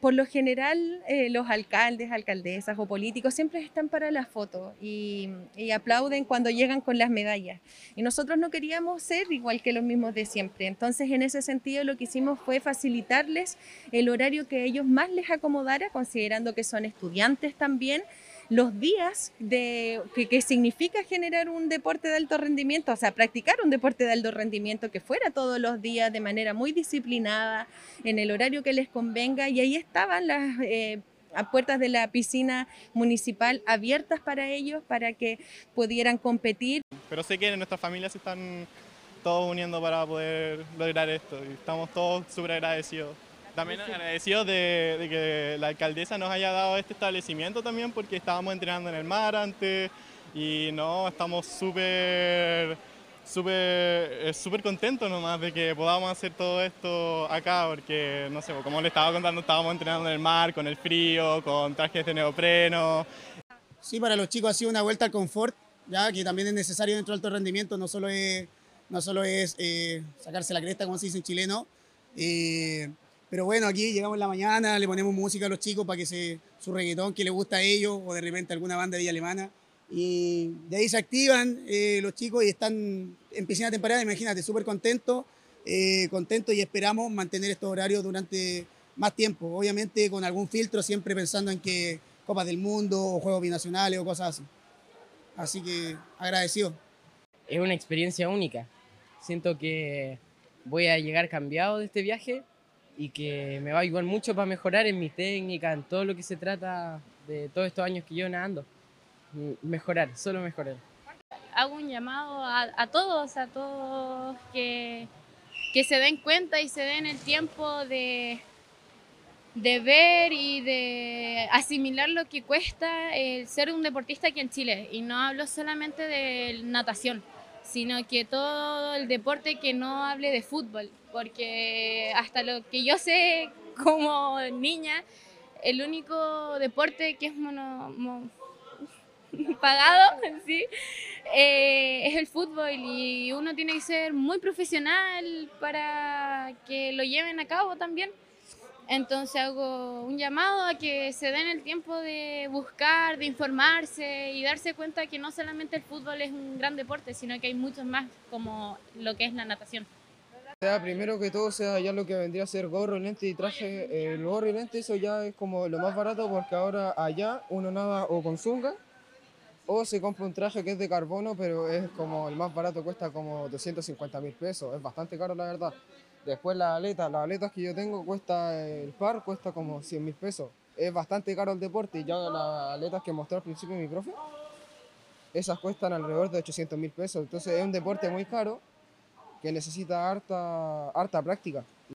Por lo general, eh, los alcaldes, alcaldesas o políticos siempre están para la foto y, y, aplauden cuando llegan con las medallas. Y nosotros no queríamos ser igual que los mismos de siempre. Entonces, en ese sentido, lo que hicimos fue facilitarles el horario que ellos más les acomodara, considerando que son estudiantes también los días de, que, significa generar un deporte de alto rendimiento, o sea, practicar un deporte de alto rendimiento que fuera todos los días de manera muy disciplinada, en el horario que les convenga, y ahí estaban las... Eh, puertas de la piscina municipal abiertas para ellos para que pudieran competir. Pero sé que en nuestras familias están todos uniendo para poder lograr esto y estamos todos súper agradecidos. También agradecidos de, que la alcaldesa nos haya dado este establecimiento también porque estábamos entrenando en el mar antes y no, estamos súper súper eh, súper contentos nomás de que podamos hacer todo esto acá porque no sé, como le estaba contando, estábamos entrenando en el mar con el frío, con trajes de neopreno. Sí, para los chicos ha sido una vuelta al confort, ya que también es necesario dentro del alto rendimiento, no solo es, no solo es eh, sacarse la cresta, como se dice en chileno. Eh, pero bueno, aquí llegamos en la mañana, le ponemos música a los chicos para que se, su reggaetón que les gusta a ellos o de repente alguna banda de alemana. Y de ahí se activan eh, los chicos y están en piscina temporada, imagínate, súper contentos, eh, contentos y esperamos mantener estos horarios durante más tiempo. Obviamente con algún filtro, siempre pensando en que Copas del Mundo o Juegos Binacionales o cosas así. Así que agradecido. Es una experiencia única. Siento que voy a llegar cambiado de este viaje y que me va a ayudar mucho para mejorar en mi técnica, en todo lo que se trata de todos estos años que yo nadando. Mejorar, solo mejorar. Hago un llamado a, todos, a todos que, que, se den cuenta y se den el tiempo de, de ver y de asimilar lo que cuesta el ser un deportista aquí en Chile. Y no hablo solamente de natación, sino que todo el deporte que no hable de fútbol, porque hasta lo que yo sé como niña, el único deporte que es mono, pagado ¿sí? Eh, es el fútbol y uno tiene que ser muy profesional para que lo lleven a cabo también. Entonces hago un llamado a que se den el tiempo de buscar, de informarse y darse cuenta que no solamente el fútbol es un gran deporte, sino que hay muchos más como lo que es la natación. Primero que todo sea ya lo que vendría a ser gorro, lente y traje. El gorro y lente eso ya es como lo más barato porque ahora allá uno nada o con zunga o se compra un traje que es de carbono pero es como el más barato cuesta como 250 mil pesos. Es bastante caro la verdad. Después las aletas, las aletas que yo tengo cuesta, el par cuesta como 100 mil pesos. Es bastante caro el deporte y ya las aletas que mostró al principio mi profe, esas cuestan alrededor de 800 mil pesos. Entonces es un deporte muy caro que necesita harta, harta práctica.